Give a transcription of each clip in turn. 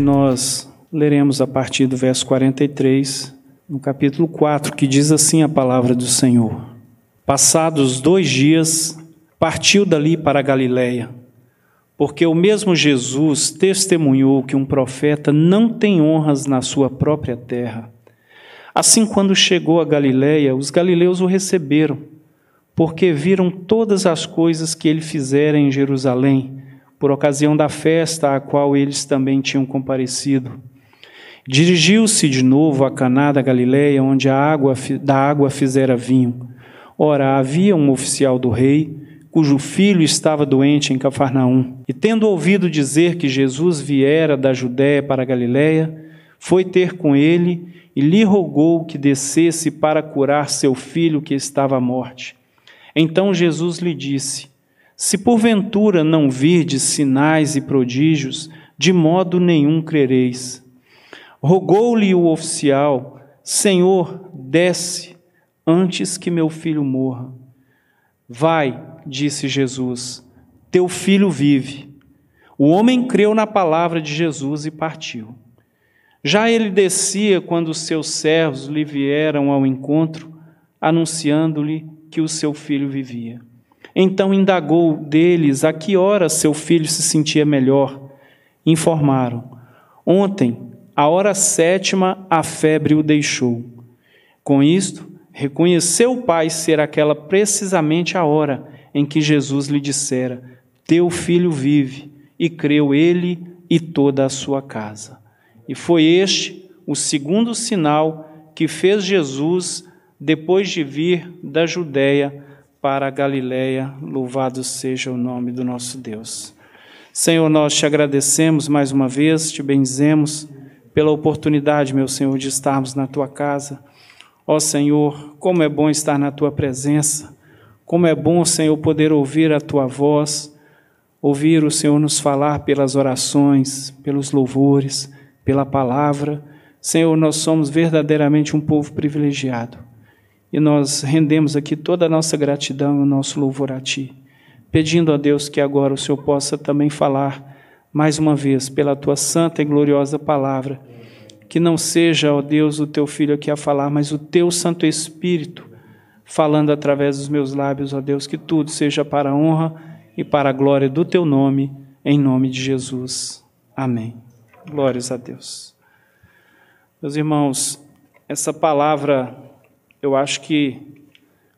nós leremos a partir do verso 43, no capítulo 4, que diz assim a palavra do Senhor: Passados dois dias, partiu dali para a Galiléia, porque o mesmo Jesus testemunhou que um profeta não tem honras na sua própria terra. Assim, quando chegou a Galiléia, os galileus o receberam, porque viram todas as coisas que ele fizera em Jerusalém por ocasião da festa à qual eles também tinham comparecido. Dirigiu-se de novo a Caná da Galileia, onde a água da água fizera vinho. Ora, havia um oficial do rei, cujo filho estava doente em Cafarnaum. E tendo ouvido dizer que Jesus viera da Judéia para a Galileia, foi ter com ele e lhe rogou que descesse para curar seu filho que estava à morte. Então Jesus lhe disse: se porventura não virdes sinais e prodígios, de modo nenhum crereis. Rogou-lhe o oficial: Senhor, desce antes que meu filho morra. Vai, disse Jesus, teu filho vive. O homem creu na palavra de Jesus e partiu. Já ele descia quando seus servos lhe vieram ao encontro, anunciando-lhe que o seu filho vivia. Então indagou deles a que hora seu filho se sentia melhor. Informaram: Ontem, a hora sétima, a febre o deixou. Com isto, reconheceu o pai ser aquela precisamente a hora em que Jesus lhe dissera: Teu filho vive, e creu ele e toda a sua casa. E foi este o segundo sinal que fez Jesus depois de vir da Judéia para a Galiléia. Louvado seja o nome do nosso Deus. Senhor, nós te agradecemos mais uma vez, te benzemos pela oportunidade, meu Senhor, de estarmos na tua casa. Ó Senhor, como é bom estar na tua presença. Como é bom, Senhor, poder ouvir a tua voz, ouvir o Senhor nos falar pelas orações, pelos louvores, pela palavra. Senhor, nós somos verdadeiramente um povo privilegiado. E nós rendemos aqui toda a nossa gratidão e o nosso louvor a Ti, pedindo a Deus que agora o Senhor possa também falar mais uma vez pela Tua santa e gloriosa palavra. Que não seja, ó Deus, o Teu Filho aqui a falar, mas o Teu Santo Espírito falando através dos meus lábios, ó Deus, que tudo seja para a honra e para a glória do Teu nome, em nome de Jesus. Amém. Glórias a Deus. Meus irmãos, essa palavra eu acho que,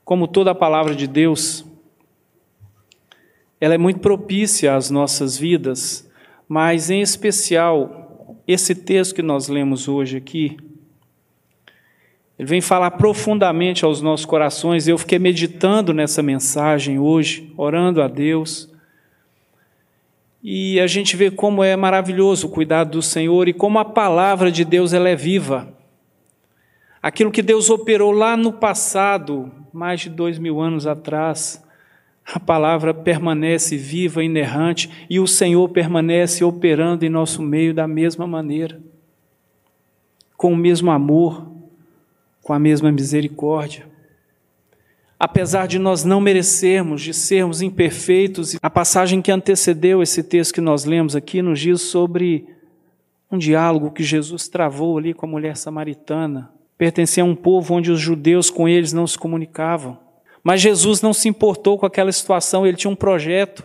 como toda a palavra de Deus, ela é muito propícia às nossas vidas, mas em especial esse texto que nós lemos hoje aqui, ele vem falar profundamente aos nossos corações. Eu fiquei meditando nessa mensagem hoje, orando a Deus. E a gente vê como é maravilhoso o cuidado do Senhor e como a palavra de Deus ela é viva. Aquilo que Deus operou lá no passado, mais de dois mil anos atrás, a palavra permanece viva, inerrante, e o Senhor permanece operando em nosso meio da mesma maneira, com o mesmo amor, com a mesma misericórdia. Apesar de nós não merecermos, de sermos imperfeitos, a passagem que antecedeu esse texto que nós lemos aqui nos diz sobre um diálogo que Jesus travou ali com a mulher samaritana pertencia a um povo onde os judeus com eles não se comunicavam. Mas Jesus não se importou com aquela situação, ele tinha um projeto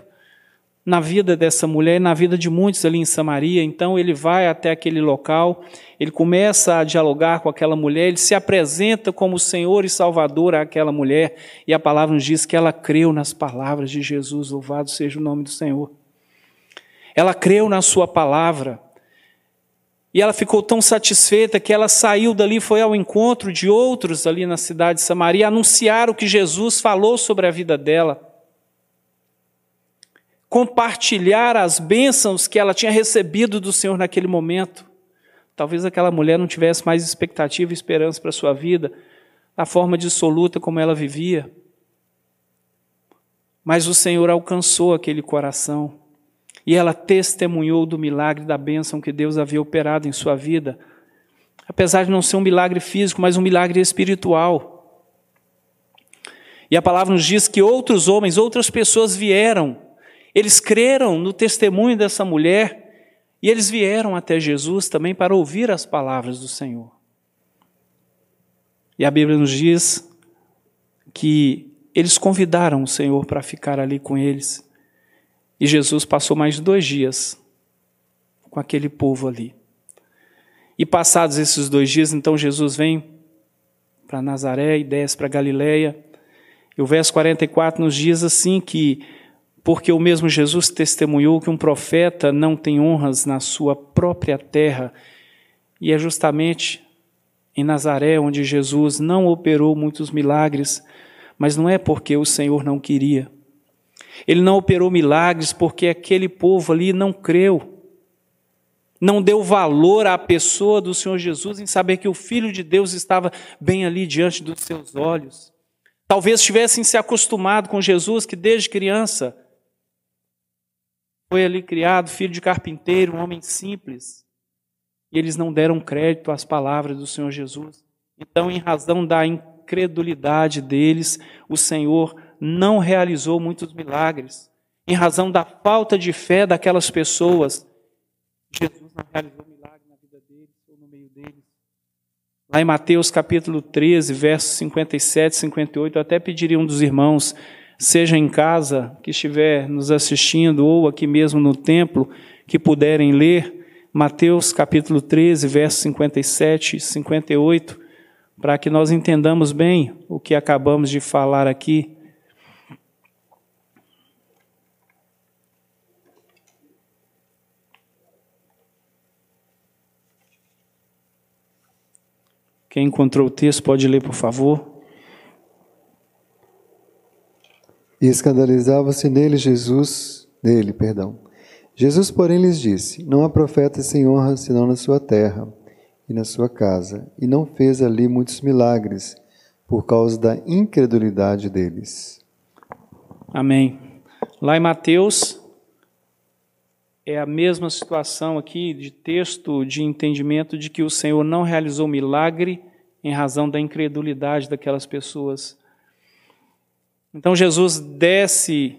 na vida dessa mulher e na vida de muitos ali em Samaria. Então ele vai até aquele local, ele começa a dialogar com aquela mulher, ele se apresenta como Senhor e Salvador àquela mulher, e a palavra nos diz que ela creu nas palavras de Jesus, louvado seja o nome do Senhor. Ela creu na sua palavra. E ela ficou tão satisfeita que ela saiu dali, foi ao encontro de outros ali na cidade de Samaria, anunciar o que Jesus falou sobre a vida dela. Compartilhar as bênçãos que ela tinha recebido do Senhor naquele momento. Talvez aquela mulher não tivesse mais expectativa e esperança para a sua vida, a forma dissoluta como ela vivia. Mas o Senhor alcançou aquele coração e ela testemunhou do milagre da bênção que Deus havia operado em sua vida. Apesar de não ser um milagre físico, mas um milagre espiritual. E a palavra nos diz que outros homens, outras pessoas vieram, eles creram no testemunho dessa mulher E eles vieram até Jesus também para ouvir as palavras do Senhor. E a Bíblia nos diz que eles convidaram o Senhor para ficar ali com eles. E Jesus passou mais dois dias com aquele povo ali. E passados esses dois dias, então Jesus vem para Nazaré e desce para Galiléia. E o verso 44 nos diz assim que porque o mesmo Jesus testemunhou que um profeta não tem honras na sua própria terra, e é justamente em Nazaré onde Jesus não operou muitos milagres, mas não é porque o Senhor não queria. Ele não operou milagres porque aquele povo ali não creu não deu valor à pessoa do Senhor Jesus em saber que o Filho de Deus estava bem ali diante dos seus olhos. Talvez tivessem se acostumado com Jesus, que desde criança foi ali criado, filho de carpinteiro, um homem simples, e eles não deram crédito às palavras do Senhor Jesus. Então, em razão da incredulidade deles, o Senhor não realizou muitos milagres. Em razão da falta de fé daquelas pessoas, Jesus não realizou milagre na vida deles ou no meio deles. Lá em Mateus capítulo 13, versos 57 e 58, eu até pediria um dos irmãos, seja em casa, que estiver nos assistindo, ou aqui mesmo no templo, que puderem ler Mateus capítulo 13, versos 57 e 58, para que nós entendamos bem o que acabamos de falar aqui. Quem encontrou o texto pode ler, por favor. E escandalizava-se nele Jesus, nele, perdão. Jesus, porém, lhes disse: Não há profeta sem honra senão na sua terra e na sua casa, e não fez ali muitos milagres por causa da incredulidade deles. Amém. Lá em Mateus é a mesma situação aqui de texto de entendimento de que o Senhor não realizou milagre em razão da incredulidade daquelas pessoas. Então Jesus desce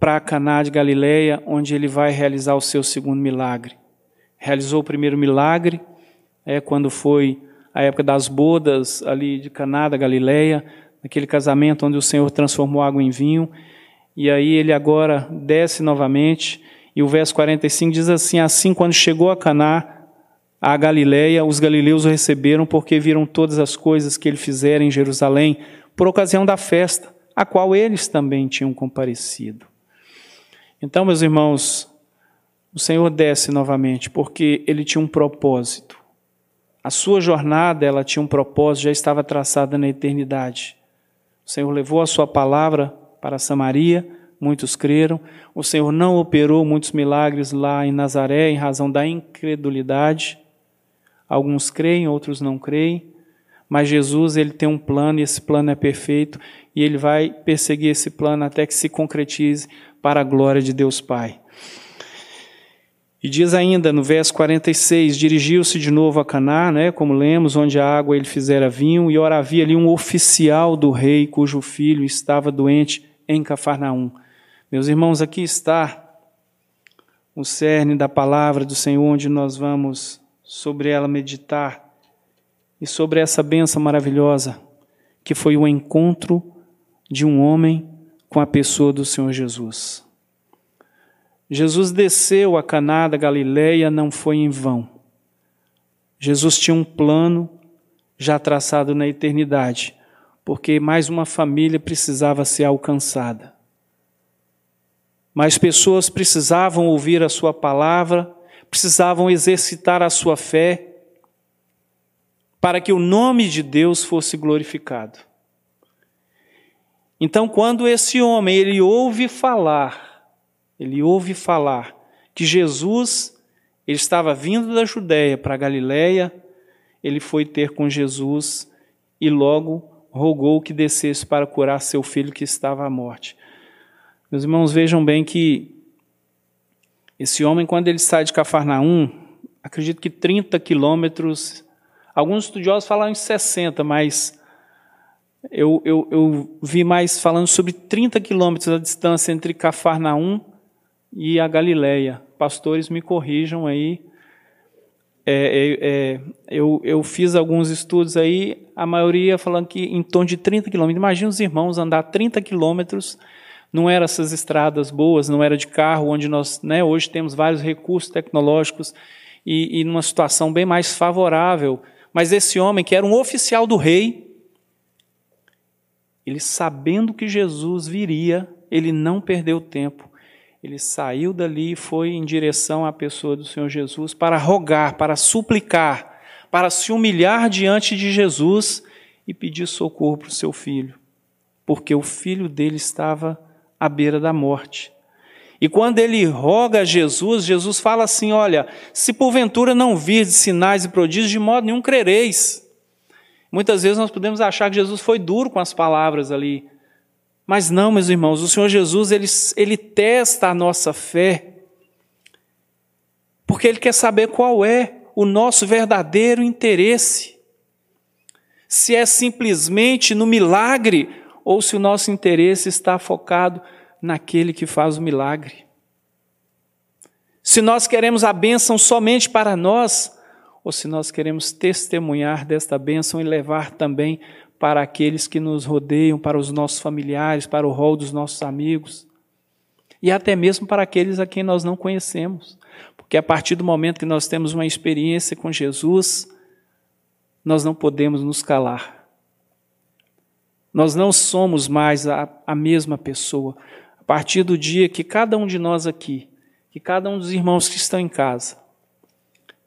para Caná de Galileia, onde ele vai realizar o seu segundo milagre. Realizou o primeiro milagre, é quando foi a época das bodas ali de Caná da Galileia, naquele casamento onde o Senhor transformou água em vinho. E aí ele agora desce novamente, e o verso 45 diz assim: Assim, quando chegou a Caná, a Galiléia, os galileus o receberam porque viram todas as coisas que ele fizera em Jerusalém por ocasião da festa, a qual eles também tinham comparecido. Então, meus irmãos, o Senhor desce novamente porque ele tinha um propósito. A sua jornada, ela tinha um propósito, já estava traçada na eternidade. O Senhor levou a sua palavra para Samaria, muitos creram. O Senhor não operou muitos milagres lá em Nazaré em razão da incredulidade. Alguns creem, outros não creem, mas Jesus ele tem um plano e esse plano é perfeito e ele vai perseguir esse plano até que se concretize para a glória de Deus Pai. E diz ainda no verso 46, dirigiu-se de novo a Caná, né, como lemos, onde a água ele fizera vinho, e ora havia ali um oficial do rei cujo filho estava doente em Cafarnaum. Meus irmãos, aqui está o cerne da palavra do Senhor, onde nós vamos sobre ela meditar e sobre essa benção maravilhosa que foi o encontro de um homem com a pessoa do Senhor Jesus. Jesus desceu a Caná da Galileia não foi em vão. Jesus tinha um plano já traçado na eternidade, porque mais uma família precisava ser alcançada. Mais pessoas precisavam ouvir a sua palavra precisavam exercitar a sua fé para que o nome de Deus fosse glorificado. Então, quando esse homem ele ouve falar, ele ouve falar que Jesus ele estava vindo da Judéia para a Galiléia, ele foi ter com Jesus e logo rogou que descesse para curar seu filho que estava à morte. Meus irmãos, vejam bem que esse homem, quando ele sai de Cafarnaum, acredito que 30 quilômetros, alguns estudiosos falam em 60, mas eu, eu, eu vi mais falando sobre 30 quilômetros a distância entre Cafarnaum e a Galileia, pastores me corrijam aí. É, é, é, eu, eu fiz alguns estudos aí, a maioria falando que em torno de 30 quilômetros. Imagina os irmãos andar 30 quilômetros, não eram essas estradas boas, não era de carro, onde nós né, hoje temos vários recursos tecnológicos e, e numa situação bem mais favorável. Mas esse homem, que era um oficial do rei, ele sabendo que Jesus viria, ele não perdeu tempo. Ele saiu dali e foi em direção à pessoa do Senhor Jesus para rogar, para suplicar, para se humilhar diante de Jesus e pedir socorro para o seu filho, porque o filho dele estava à beira da morte. E quando ele roga a Jesus, Jesus fala assim: Olha, se porventura não vir de sinais e prodígios, de modo nenhum crereis. Muitas vezes nós podemos achar que Jesus foi duro com as palavras ali. Mas não, meus irmãos, o Senhor Jesus, ele, ele testa a nossa fé, porque Ele quer saber qual é o nosso verdadeiro interesse. Se é simplesmente no milagre, ou se o nosso interesse está focado naquele que faz o milagre. Se nós queremos a bênção somente para nós, ou se nós queremos testemunhar desta bênção e levar também para aqueles que nos rodeiam, para os nossos familiares, para o rol dos nossos amigos e até mesmo para aqueles a quem nós não conhecemos. Porque a partir do momento que nós temos uma experiência com Jesus, nós não podemos nos calar. Nós não somos mais a, a mesma pessoa. A partir do dia que cada um de nós aqui, que cada um dos irmãos que estão em casa,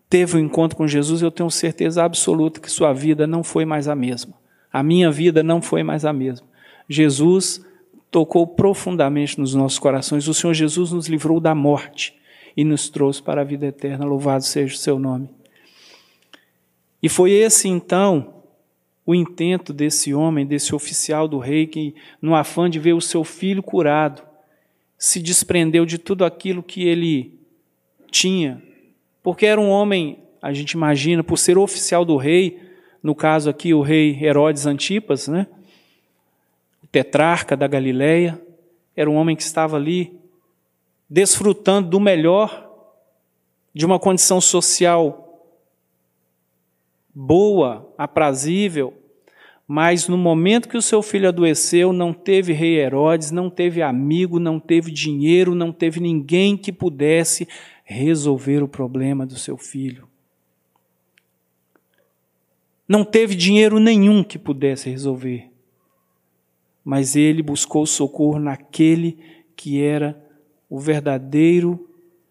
teve um encontro com Jesus, eu tenho certeza absoluta que sua vida não foi mais a mesma. A minha vida não foi mais a mesma. Jesus tocou profundamente nos nossos corações. O Senhor Jesus nos livrou da morte e nos trouxe para a vida eterna. Louvado seja o seu nome. E foi esse então o intento desse homem, desse oficial do rei, que, no afã de ver o seu filho curado, se desprendeu de tudo aquilo que ele tinha porque era um homem, a gente imagina, por ser oficial do rei, no caso aqui o rei Herodes Antipas, né? o tetrarca da Galileia, era um homem que estava ali desfrutando do melhor, de uma condição social boa, aprazível, mas no momento que o seu filho adoeceu, não teve rei Herodes, não teve amigo, não teve dinheiro, não teve ninguém que pudesse resolver o problema do seu filho. Não teve dinheiro nenhum que pudesse resolver, mas ele buscou socorro naquele que era o verdadeiro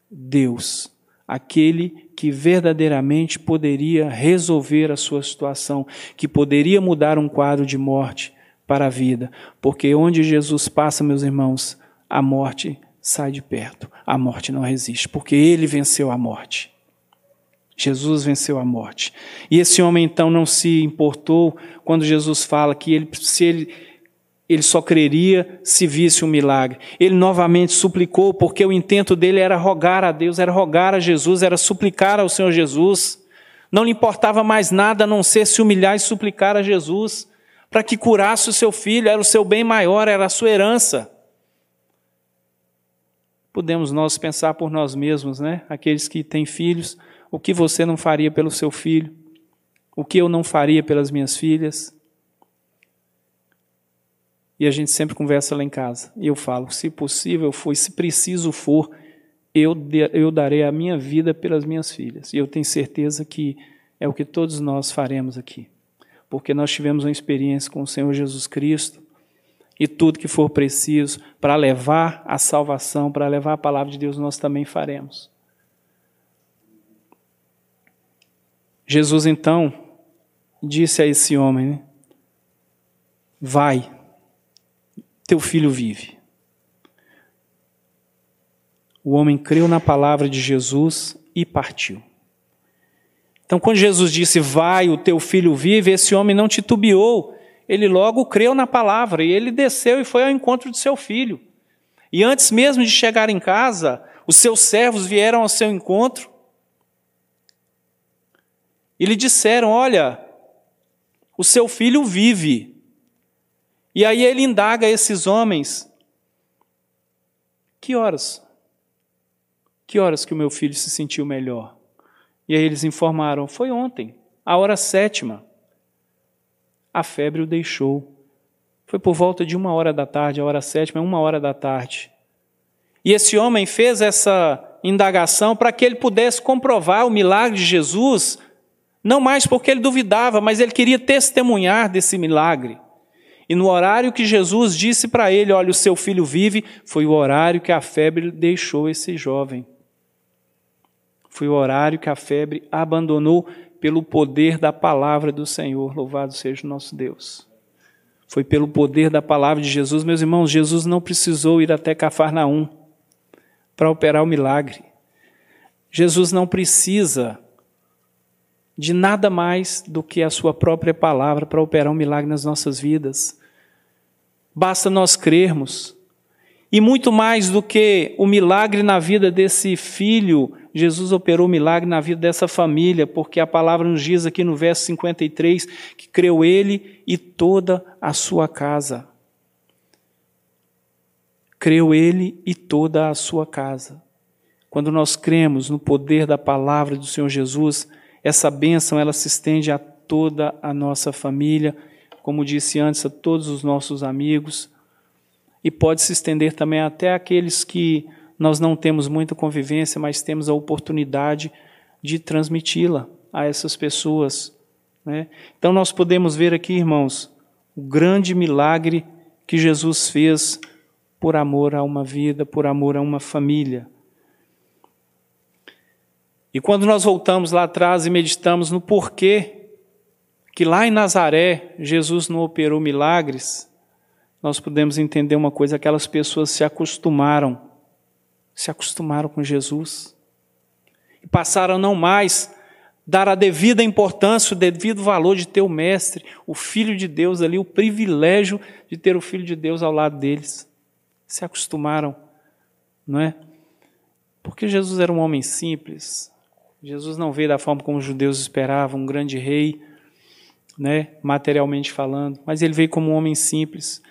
Deus, aquele que verdadeiramente poderia resolver a sua situação, que poderia mudar um quadro de morte para a vida, porque onde Jesus passa, meus irmãos, a morte sai de perto. A morte não resiste, porque ele venceu a morte. Jesus venceu a morte. E esse homem então não se importou quando Jesus fala que ele, se ele, ele só creria se visse um milagre. Ele novamente suplicou, porque o intento dele era rogar a Deus, era rogar a Jesus, era suplicar ao Senhor Jesus. Não lhe importava mais nada a não ser se humilhar e suplicar a Jesus para que curasse o seu filho, era o seu bem maior, era a sua herança podemos nós pensar por nós mesmos, né? Aqueles que têm filhos, o que você não faria pelo seu filho? O que eu não faria pelas minhas filhas? E a gente sempre conversa lá em casa. E eu falo, se possível for, se preciso for, eu, eu darei a minha vida pelas minhas filhas. E eu tenho certeza que é o que todos nós faremos aqui. Porque nós tivemos uma experiência com o Senhor Jesus Cristo, e tudo que for preciso para levar a salvação, para levar a palavra de Deus, nós também faremos. Jesus então disse a esse homem: né, Vai, teu filho vive. O homem creu na palavra de Jesus e partiu. Então, quando Jesus disse: Vai, o teu filho vive, esse homem não titubeou ele logo creu na palavra e ele desceu e foi ao encontro de seu filho. E antes mesmo de chegar em casa, os seus servos vieram ao seu encontro e lhe disseram: Olha, o seu filho vive. E aí ele indaga esses homens: Que horas? Que horas que o meu filho se sentiu melhor? E aí eles informaram: Foi ontem, a hora sétima. A febre o deixou. Foi por volta de uma hora da tarde, a hora sétima, uma hora da tarde. E esse homem fez essa indagação para que ele pudesse comprovar o milagre de Jesus, não mais porque ele duvidava, mas ele queria testemunhar desse milagre. E no horário que Jesus disse para ele: Olha, o seu filho vive, foi o horário que a febre deixou esse jovem. Foi o horário que a febre abandonou pelo poder da palavra do Senhor. Louvado seja o nosso Deus. Foi pelo poder da palavra de Jesus, meus irmãos. Jesus não precisou ir até Cafarnaum para operar o milagre. Jesus não precisa de nada mais do que a sua própria palavra para operar um milagre nas nossas vidas. Basta nós crermos. E muito mais do que o milagre na vida desse filho, Jesus operou milagre na vida dessa família, porque a palavra nos diz aqui no verso 53 que creu ele e toda a sua casa. Creu ele e toda a sua casa. Quando nós cremos no poder da palavra do Senhor Jesus, essa bênção ela se estende a toda a nossa família, como disse antes, a todos os nossos amigos, e pode se estender também até aqueles que nós não temos muita convivência, mas temos a oportunidade de transmiti-la a essas pessoas. Né? Então nós podemos ver aqui, irmãos, o grande milagre que Jesus fez por amor a uma vida, por amor a uma família. E quando nós voltamos lá atrás e meditamos no porquê que lá em Nazaré Jesus não operou milagres, nós podemos entender uma coisa: aquelas pessoas se acostumaram, se acostumaram com Jesus e passaram não mais dar a devida importância, o devido valor de ter o Mestre, o Filho de Deus ali, o privilégio de ter o Filho de Deus ao lado deles. Se acostumaram, não é? Porque Jesus era um homem simples, Jesus não veio da forma como os judeus esperavam, um grande rei, né, materialmente falando, mas ele veio como um homem simples.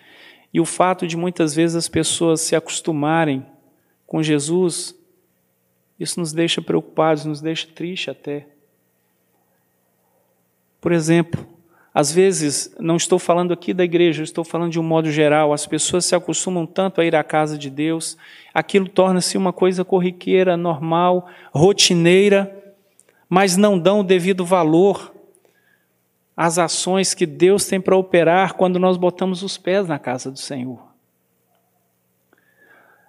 E o fato de muitas vezes as pessoas se acostumarem com Jesus, isso nos deixa preocupados, nos deixa triste até. Por exemplo, às vezes, não estou falando aqui da igreja, estou falando de um modo geral, as pessoas se acostumam tanto a ir à casa de Deus, aquilo torna-se uma coisa corriqueira, normal, rotineira, mas não dão o devido valor às ações que Deus tem para operar quando nós botamos os pés na casa do Senhor.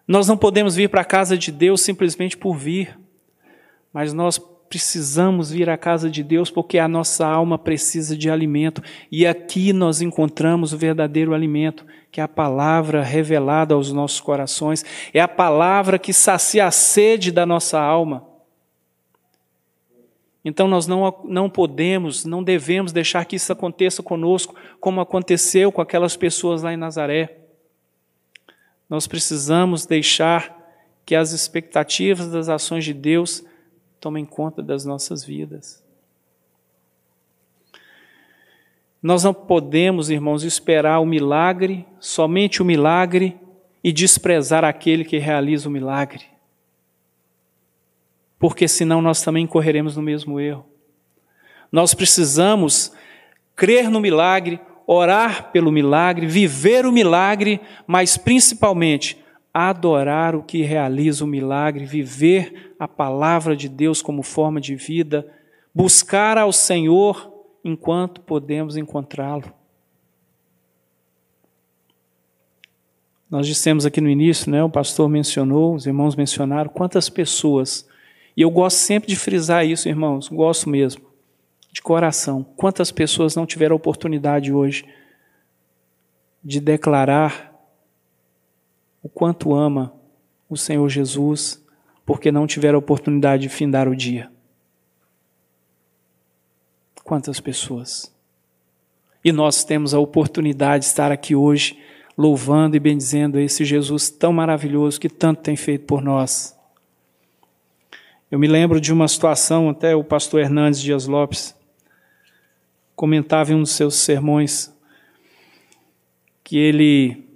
Nós não podemos vir para a casa de Deus simplesmente por vir, mas nós precisamos vir à casa de Deus porque a nossa alma precisa de alimento. E aqui nós encontramos o verdadeiro alimento, que é a palavra revelada aos nossos corações, é a palavra que sacia a sede da nossa alma. Então nós não, não podemos, não devemos deixar que isso aconteça conosco, como aconteceu com aquelas pessoas lá em Nazaré. Nós precisamos deixar que as expectativas das ações de Deus tomem conta das nossas vidas. Nós não podemos, irmãos, esperar o milagre, somente o milagre, e desprezar aquele que realiza o milagre porque senão nós também correremos no mesmo erro. Nós precisamos crer no milagre, orar pelo milagre, viver o milagre, mas principalmente adorar o que realiza o milagre, viver a palavra de Deus como forma de vida, buscar ao Senhor enquanto podemos encontrá-lo. Nós dissemos aqui no início, né, o pastor mencionou, os irmãos mencionaram, quantas pessoas e eu gosto sempre de frisar isso, irmãos, gosto mesmo, de coração. Quantas pessoas não tiveram oportunidade hoje de declarar o quanto ama o Senhor Jesus, porque não tiveram oportunidade de findar o dia? Quantas pessoas? E nós temos a oportunidade de estar aqui hoje louvando e bendizendo esse Jesus tão maravilhoso que tanto tem feito por nós. Eu me lembro de uma situação, até o pastor Hernandes Dias Lopes comentava em um dos seus sermões que ele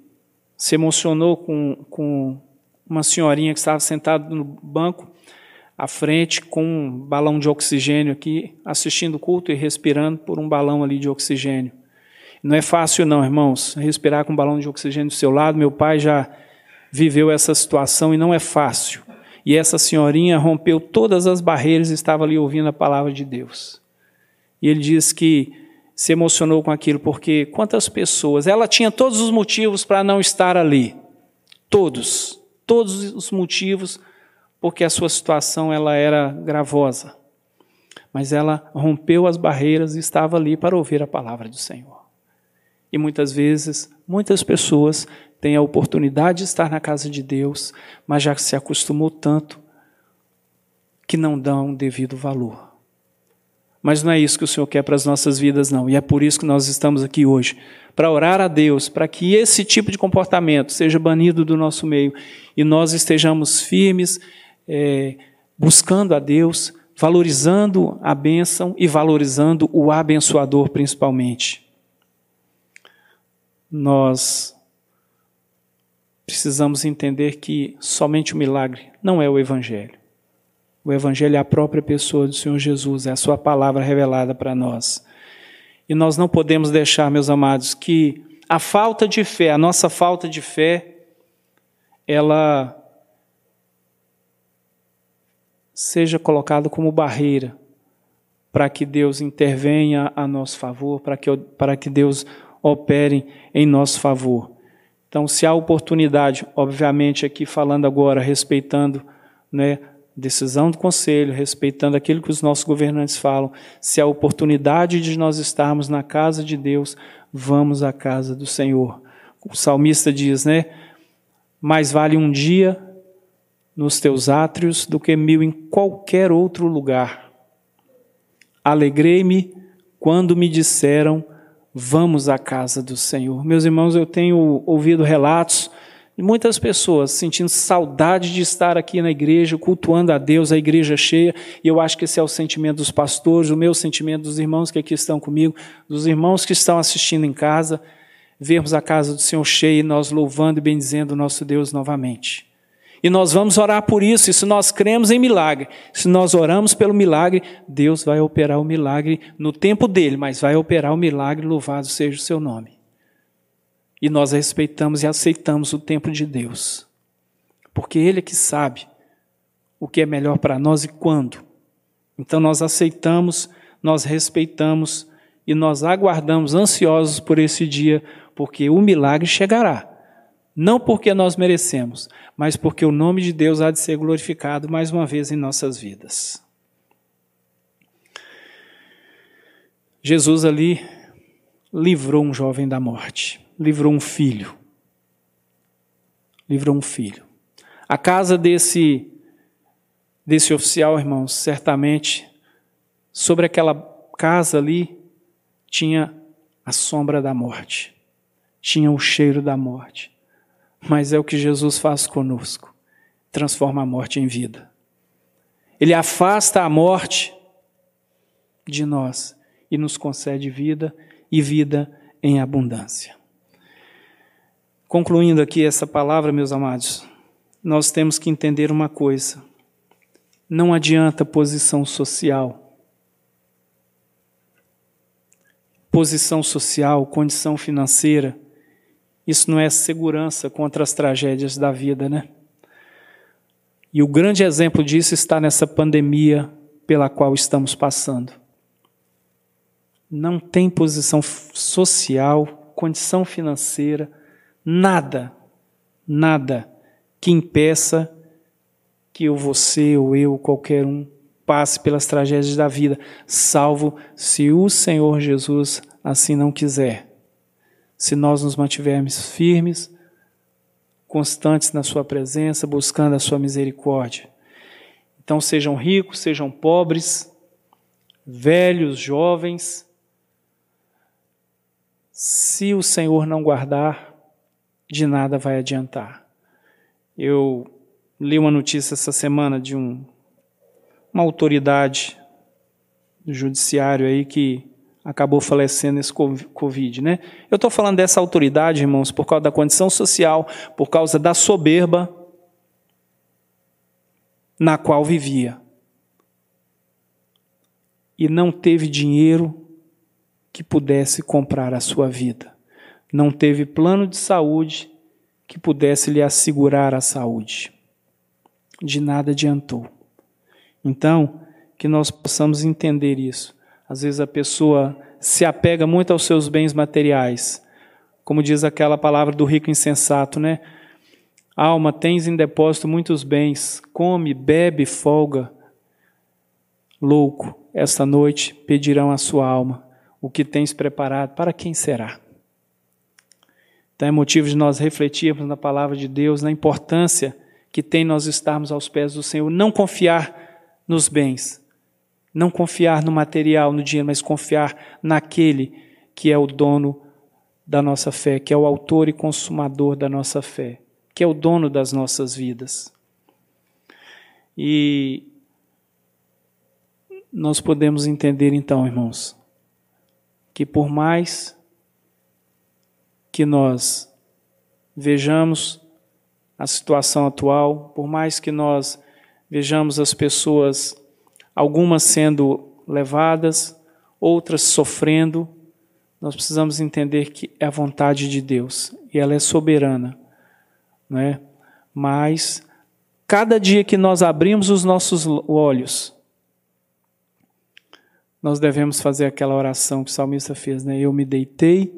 se emocionou com, com uma senhorinha que estava sentada no banco à frente com um balão de oxigênio aqui, assistindo o culto e respirando por um balão ali de oxigênio. Não é fácil não, irmãos, respirar com um balão de oxigênio do seu lado. Meu pai já viveu essa situação e não é fácil. E essa senhorinha rompeu todas as barreiras e estava ali ouvindo a palavra de Deus. E ele diz que se emocionou com aquilo, porque quantas pessoas, ela tinha todos os motivos para não estar ali. Todos, todos os motivos, porque a sua situação ela era gravosa. Mas ela rompeu as barreiras e estava ali para ouvir a palavra do Senhor. E muitas vezes, muitas pessoas tem a oportunidade de estar na casa de Deus, mas já se acostumou tanto que não dão devido valor. Mas não é isso que o Senhor quer para as nossas vidas, não. E é por isso que nós estamos aqui hoje para orar a Deus, para que esse tipo de comportamento seja banido do nosso meio e nós estejamos firmes, é, buscando a Deus, valorizando a bênção e valorizando o abençoador principalmente. Nós precisamos entender que somente o milagre não é o Evangelho. O Evangelho é a própria pessoa do Senhor Jesus, é a Sua palavra revelada para nós. E nós não podemos deixar, meus amados, que a falta de fé, a nossa falta de fé, ela seja colocada como barreira para que Deus intervenha a nosso favor, para que, para que Deus opere em nosso favor. Então, se há oportunidade, obviamente aqui falando agora, respeitando né, decisão do conselho, respeitando aquilo que os nossos governantes falam, se há oportunidade de nós estarmos na casa de Deus, vamos à casa do Senhor. O salmista diz, né? Mais vale um dia nos teus átrios do que mil em qualquer outro lugar. Alegrei-me quando me disseram Vamos à casa do Senhor. Meus irmãos, eu tenho ouvido relatos de muitas pessoas sentindo saudade de estar aqui na igreja, cultuando a Deus, a igreja cheia, e eu acho que esse é o sentimento dos pastores, o meu sentimento dos irmãos que aqui estão comigo, dos irmãos que estão assistindo em casa, vermos a casa do Senhor cheia e nós louvando e bendizendo o nosso Deus novamente. E nós vamos orar por isso, e se nós cremos em milagre, se nós oramos pelo milagre, Deus vai operar o milagre no tempo dele, mas vai operar o milagre, louvado seja o seu nome. E nós respeitamos e aceitamos o tempo de Deus, porque Ele é que sabe o que é melhor para nós e quando. Então nós aceitamos, nós respeitamos e nós aguardamos ansiosos por esse dia, porque o milagre chegará. Não porque nós merecemos, mas porque o nome de Deus há de ser glorificado mais uma vez em nossas vidas. Jesus ali livrou um jovem da morte, livrou um filho. Livrou um filho. A casa desse desse oficial, irmãos, certamente sobre aquela casa ali tinha a sombra da morte. Tinha o cheiro da morte mas é o que Jesus faz conosco transforma a morte em vida. Ele afasta a morte de nós e nos concede vida e vida em abundância. Concluindo aqui essa palavra, meus amados, nós temos que entender uma coisa: não adianta posição social. Posição social, condição financeira isso não é segurança contra as tragédias da vida, né? E o grande exemplo disso está nessa pandemia pela qual estamos passando. Não tem posição social, condição financeira, nada, nada que impeça que eu, você ou eu, qualquer um, passe pelas tragédias da vida, salvo se o Senhor Jesus assim não quiser se nós nos mantivermos firmes, constantes na Sua presença, buscando a Sua misericórdia. Então, sejam ricos, sejam pobres, velhos, jovens, se o Senhor não guardar, de nada vai adiantar. Eu li uma notícia essa semana de um, uma autoridade do judiciário aí que acabou falecendo nesse Covid, né? Eu estou falando dessa autoridade, irmãos, por causa da condição social, por causa da soberba, na qual vivia. E não teve dinheiro que pudesse comprar a sua vida. Não teve plano de saúde que pudesse lhe assegurar a saúde. De nada adiantou. Então, que nós possamos entender isso. Às vezes a pessoa se apega muito aos seus bens materiais. Como diz aquela palavra do rico insensato, né? Alma, tens em depósito muitos bens, come, bebe, folga. Louco, esta noite pedirão a sua alma o que tens preparado, para quem será? Então é motivo de nós refletirmos na palavra de Deus, na importância que tem nós estarmos aos pés do Senhor, não confiar nos bens, não confiar no material, no dinheiro, mas confiar naquele que é o dono da nossa fé, que é o autor e consumador da nossa fé que é o dono das nossas vidas. E nós podemos entender então, irmãos, que por mais que nós vejamos a situação atual, por mais que nós vejamos as pessoas, algumas sendo levadas, outras sofrendo, nós precisamos entender que é a vontade de Deus e ela é soberana né? Mas cada dia que nós abrimos os nossos olhos, nós devemos fazer aquela oração que o salmista fez, né? Eu me deitei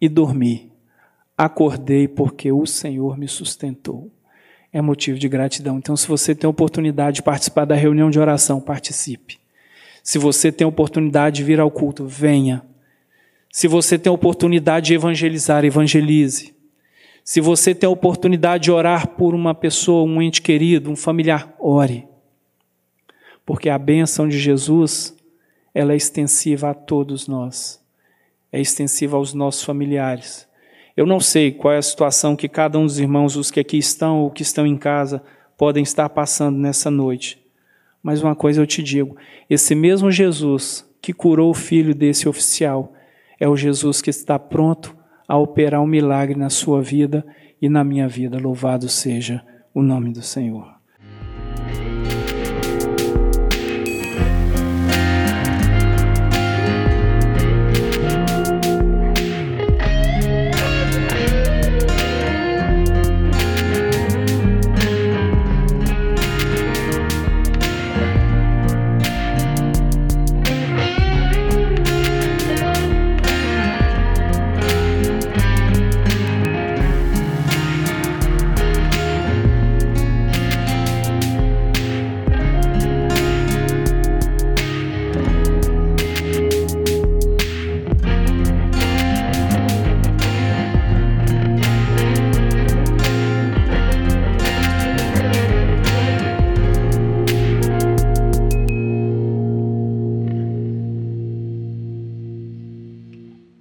e dormi. Acordei porque o Senhor me sustentou. É motivo de gratidão. Então, se você tem oportunidade de participar da reunião de oração, participe. Se você tem oportunidade de vir ao culto, venha. Se você tem oportunidade de evangelizar, evangelize. Se você tem oportunidade de orar por uma pessoa, um ente querido, um familiar, ore. Porque a bênção de Jesus, ela é extensiva a todos nós. É extensiva aos nossos familiares. Eu não sei qual é a situação que cada um dos irmãos, os que aqui estão ou que estão em casa, podem estar passando nessa noite. Mas uma coisa eu te digo: esse mesmo Jesus que curou o filho desse oficial é o Jesus que está pronto a operar um milagre na sua vida e na minha vida. Louvado seja o nome do Senhor.